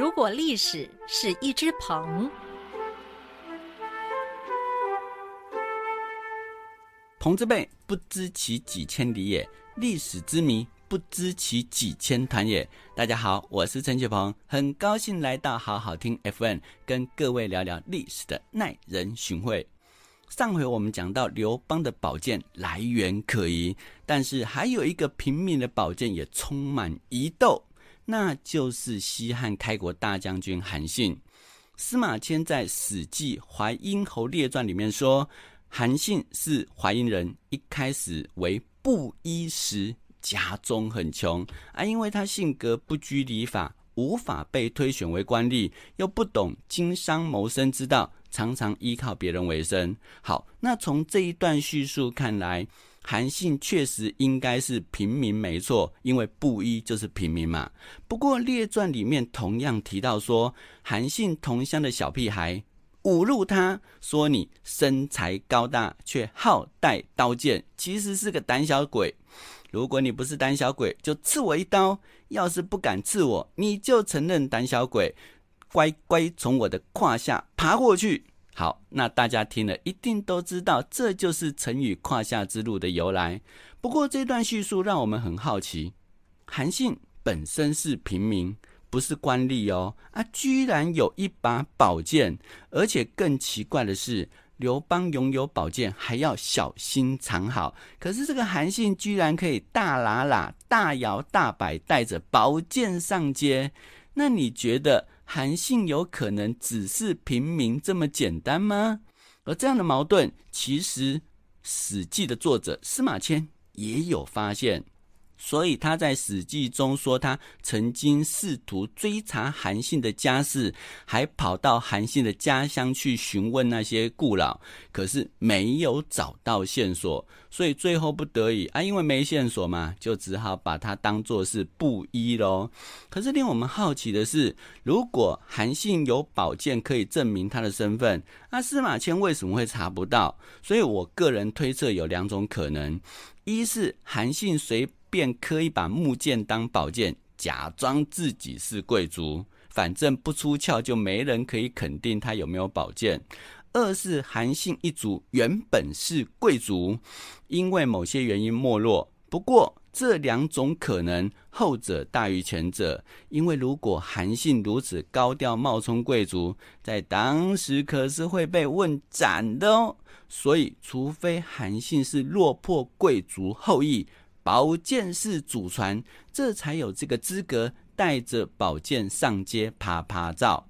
如果历史是一只鹏，鹏之辈不知其几千里也，历史之谜不知其几千团也。大家好，我是陈雪鹏，很高兴来到好好听 FN，跟各位聊聊历史的耐人寻味。上回我们讲到刘邦的宝剑来源可疑，但是还有一个平民的宝剑也充满疑窦。那就是西汉开国大将军韩信。司马迁在《史记·淮阴侯列传》里面说，韩信是淮阴人，一开始为布衣时，家中很穷啊，因为他性格不拘礼法，无法被推选为官吏，又不懂经商谋生之道，常常依靠别人为生。好，那从这一段叙述看来。韩信确实应该是平民，没错，因为布衣就是平民嘛。不过列传里面同样提到说，韩信同乡的小屁孩侮辱他，说你身材高大却好带刀剑，其实是个胆小鬼。如果你不是胆小鬼，就刺我一刀；要是不敢刺我，你就承认胆小鬼，乖乖从我的胯下爬过去。好，那大家听了一定都知道，这就是成语“胯下之路”的由来。不过这段叙述让我们很好奇：韩信本身是平民，不是官吏哦，啊，居然有一把宝剑，而且更奇怪的是，刘邦拥有宝剑还要小心藏好，可是这个韩信居然可以大喇喇、大摇大摆带着宝剑上街，那你觉得？韩信有可能只是平民这么简单吗？而这样的矛盾，其实《史记》的作者司马迁也有发现。所以他在《史记》中说，他曾经试图追查韩信的家世，还跑到韩信的家乡去询问那些故老，可是没有找到线索。所以最后不得已啊，因为没线索嘛，就只好把他当作是布衣喽。可是令我们好奇的是，如果韩信有宝剑可以证明他的身份，那司马迁为什么会查不到？所以我个人推测有两种可能：一是韩信随。便可以把木剑当宝剑，假装自己是贵族，反正不出鞘就没人可以肯定他有没有宝剑。二是韩信一族原本是贵族，因为某些原因没落。不过这两种可能，后者大于前者，因为如果韩信如此高调冒充贵族，在当时可是会被问斩的哦。所以，除非韩信是落魄贵族后裔。宝剑是祖传，这才有这个资格带着宝剑上街啪啪照。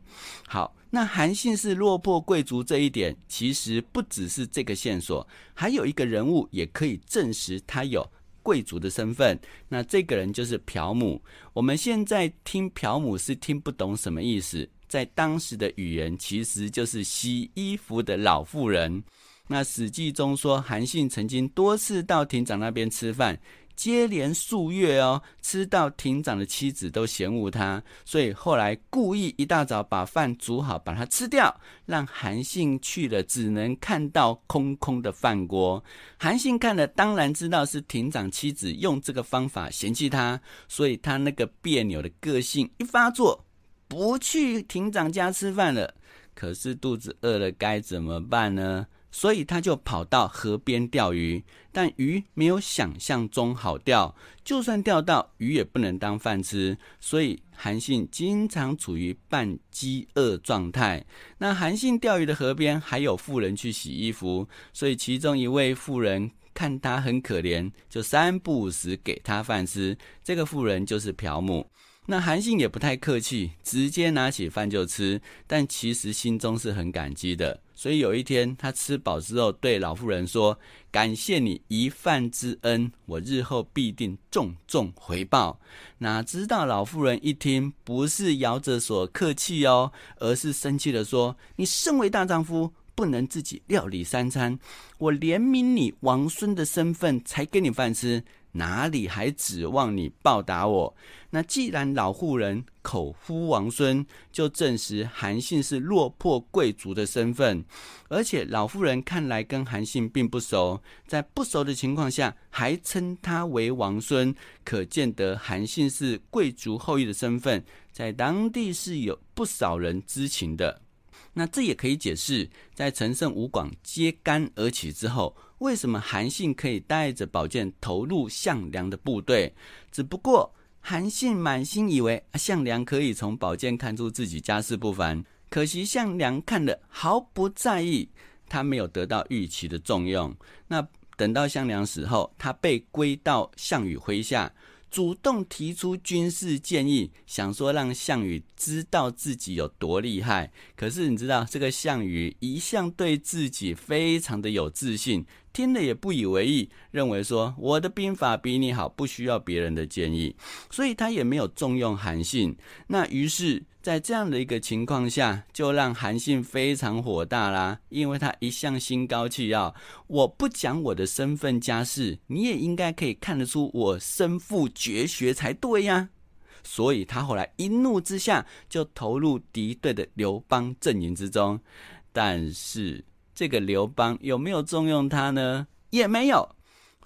好，那韩信是落魄贵族这一点，其实不只是这个线索，还有一个人物也可以证实他有贵族的身份。那这个人就是朴母。我们现在听朴母是听不懂什么意思，在当时的语言其实就是洗衣服的老妇人。那史记中说，韩信曾经多次到亭长那边吃饭。接连数月哦，吃到亭长的妻子都嫌恶他，所以后来故意一大早把饭煮好，把它吃掉，让韩信去了，只能看到空空的饭锅。韩信看了，当然知道是亭长妻子用这个方法嫌弃他，所以他那个别扭的个性一发作，不去亭长家吃饭了。可是肚子饿了，该怎么办呢？所以他就跑到河边钓鱼，但鱼没有想象中好钓，就算钓到鱼也不能当饭吃，所以韩信经常处于半饥饿状态。那韩信钓鱼的河边还有妇人去洗衣服，所以其中一位妇人看他很可怜，就三不五时给他饭吃。这个妇人就是朴母。那韩信也不太客气，直接拿起饭就吃，但其实心中是很感激的。所以有一天，他吃饱之后，对老妇人说：“感谢你一饭之恩，我日后必定重重回报。”哪知道老妇人一听，不是摇着手客气哦，而是生气的说：“你身为大丈夫，不能自己料理三餐，我怜悯你王孙的身份才给你饭吃。哪里还指望你报答我？那既然老妇人口呼王孙，就证实韩信是落魄贵族的身份。而且老妇人看来跟韩信并不熟，在不熟的情况下还称他为王孙，可见得韩信是贵族后裔的身份，在当地是有不少人知情的。那这也可以解释，在陈胜吴广揭竿而起之后。为什么韩信可以带着宝剑投入项梁的部队？只不过韩信满心以为项梁可以从宝剑看出自己家世不凡，可惜项梁看了毫不在意，他没有得到预期的重用。那等到项梁死后，他被归到项羽麾下。主动提出军事建议，想说让项羽知道自己有多厉害。可是你知道，这个项羽一向对自己非常的有自信，听了也不以为意，认为说我的兵法比你好，不需要别人的建议，所以他也没有重用韩信。那于是。在这样的一个情况下，就让韩信非常火大啦，因为他一向心高气傲，我不讲我的身份家世，你也应该可以看得出我身负绝学才对呀。所以他后来一怒之下就投入敌对的刘邦阵营之中，但是这个刘邦有没有重用他呢？也没有。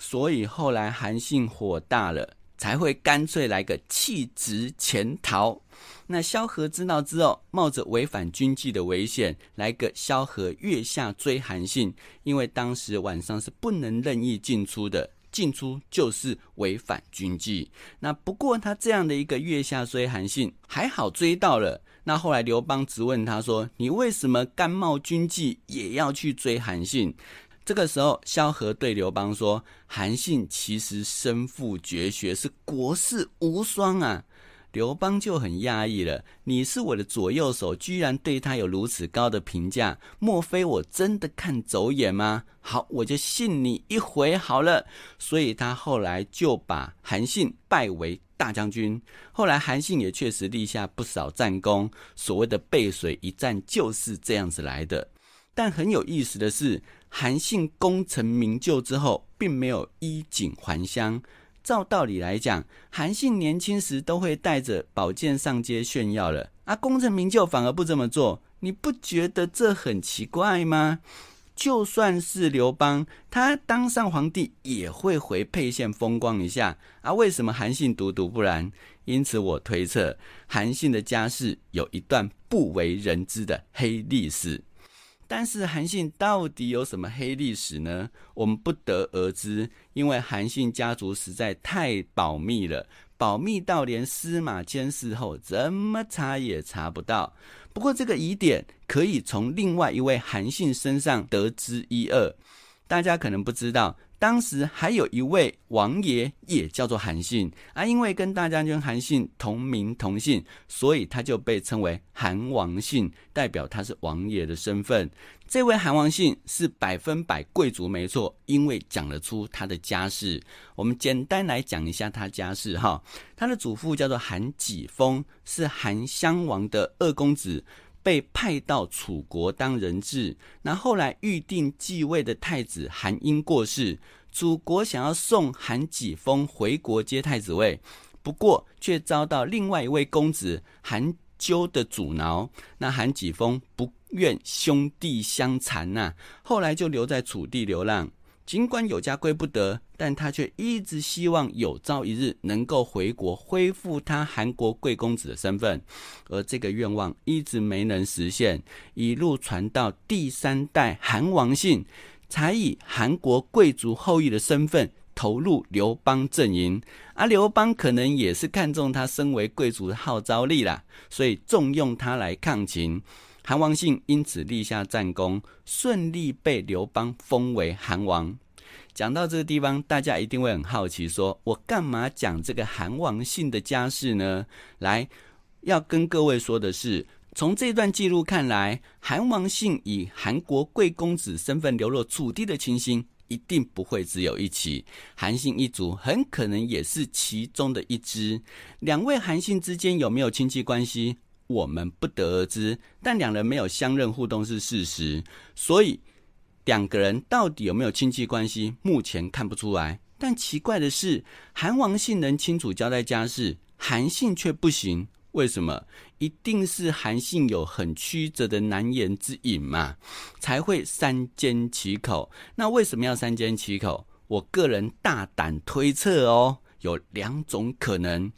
所以后来韩信火大了，才会干脆来个弃职潜逃。那萧何知道之后，冒着违反军纪的危险，来个萧何月下追韩信。因为当时晚上是不能任意进出的，进出就是违反军纪。那不过他这样的一个月下追韩信，还好追到了。那后来刘邦质问他说：“你为什么甘冒军纪也要去追韩信？”这个时候，萧何对刘邦说：“韩信其实身负绝学，是国士无双啊。”刘邦就很讶异了，你是我的左右手，居然对他有如此高的评价，莫非我真的看走眼吗？好，我就信你一回好了。所以他后来就把韩信拜为大将军。后来韩信也确实立下不少战功，所谓的背水一战就是这样子来的。但很有意思的是，韩信功成名就之后，并没有衣锦还乡。照道理来讲，韩信年轻时都会带着宝剑上街炫耀了，啊，功成名就反而不这么做，你不觉得这很奇怪吗？就算是刘邦，他当上皇帝也会回沛县风光一下，啊，为什么韩信独独不然？因此，我推测韩信的家世有一段不为人知的黑历史。但是韩信到底有什么黑历史呢？我们不得而知，因为韩信家族实在太保密了，保密到连司马迁事后怎么查也查不到。不过这个疑点可以从另外一位韩信身上得知一二，大家可能不知道。当时还有一位王爷，也叫做韩信啊，因为跟大将军韩信同名同姓，所以他就被称为韩王信，代表他是王爷的身份。这位韩王信是百分百贵族，没错，因为讲得出他的家世。我们简单来讲一下他家世哈，他的祖父叫做韩己峰，是韩襄王的二公子。被派到楚国当人质，那后来预定继位的太子韩婴过世，楚国想要送韩己封回国接太子位，不过却遭到另外一位公子韩纠的阻挠，那韩己封不愿兄弟相残呐，后来就留在楚地流浪。尽管有家归不得，但他却一直希望有朝一日能够回国，恢复他韩国贵公子的身份。而这个愿望一直没能实现，一路传到第三代韩王信，才以韩国贵族后裔的身份投入刘邦阵营。而刘邦可能也是看中他身为贵族的号召力啦，所以重用他来抗秦。韩王信因此立下战功，顺利被刘邦封为韩王。讲到这个地方，大家一定会很好奇，说我干嘛讲这个韩王信的家世呢？来，要跟各位说的是，从这段记录看来，韩王信以韩国贵公子身份流落楚地的情形，一定不会只有一起。韩信一族很可能也是其中的一支。两位韩信之间有没有亲戚关系？我们不得而知。但两人没有相认互动是事实，所以两个人到底有没有亲戚关系，目前看不出来。但奇怪的是，韩王信能清楚交代家事，韩信却不行。为什么？一定是韩信有很曲折的难言之隐嘛，才会三缄其口。那为什么要三缄其口？我个人大胆推测哦，有两种可能：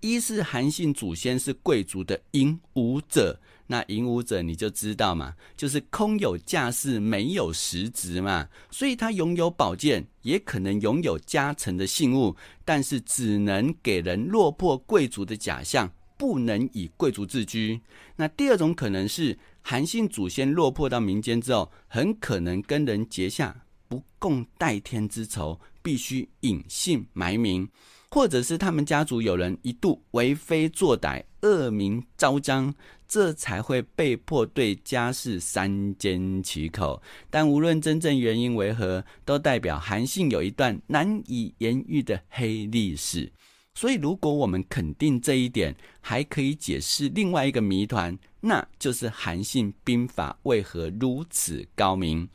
一是韩信祖先是贵族的隐武者，那隐武者你就知道嘛，就是空有架势没有实质嘛，所以他拥有宝剑，也可能拥有加成的信物，但是只能给人落魄贵族的假象。不能以贵族自居。那第二种可能是韩信祖先落魄到民间之后，很可能跟人结下不共戴天之仇，必须隐姓埋名，或者是他们家族有人一度为非作歹，恶名昭彰，这才会被迫对家事三缄其口。但无论真正原因为何，都代表韩信有一段难以言喻的黑历史。所以，如果我们肯定这一点，还可以解释另外一个谜团，那就是韩信兵法为何如此高明。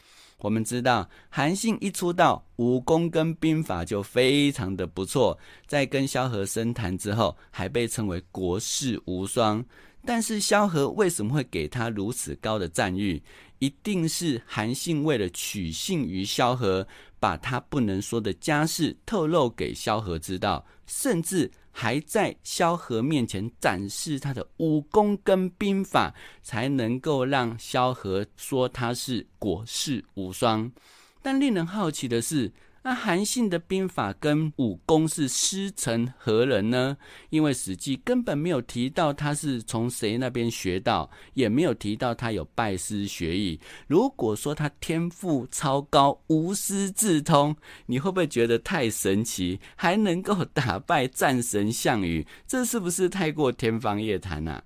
我们知道，韩信一出道，武功跟兵法就非常的不错，在跟萧何深谈之后，还被称为国士无双。但是，萧何为什么会给他如此高的赞誉？一定是韩信为了取信于萧何。把他不能说的家事透露给萧何知道，甚至还在萧何面前展示他的武功跟兵法，才能够让萧何说他是国士无双。但令人好奇的是。那韩信的兵法跟武功是师承何人呢？因为《史记》根本没有提到他是从谁那边学到，也没有提到他有拜师学艺。如果说他天赋超高、无师自通，你会不会觉得太神奇？还能够打败战神项羽，这是不是太过天方夜谭啊？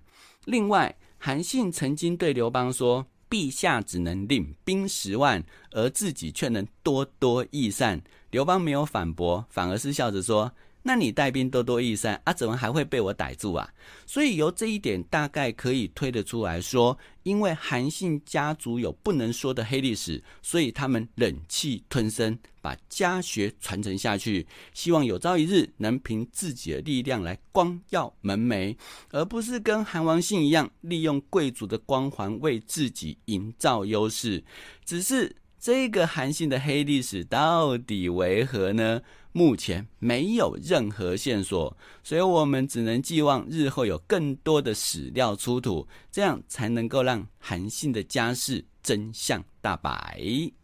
另外，韩信曾经对刘邦说。陛下只能领兵十万，而自己却能多多益善。刘邦没有反驳，反而是笑着说。那你带兵多多益善啊，怎么还会被我逮住啊？所以由这一点大概可以推得出来说，因为韩信家族有不能说的黑历史，所以他们忍气吞声，把家学传承下去，希望有朝一日能凭自己的力量来光耀门楣，而不是跟韩王信一样利用贵族的光环为自己营造优势。只是这个韩信的黑历史到底为何呢？目前没有任何线索，所以我们只能寄望日后有更多的史料出土，这样才能够让韩信的家世真相大白。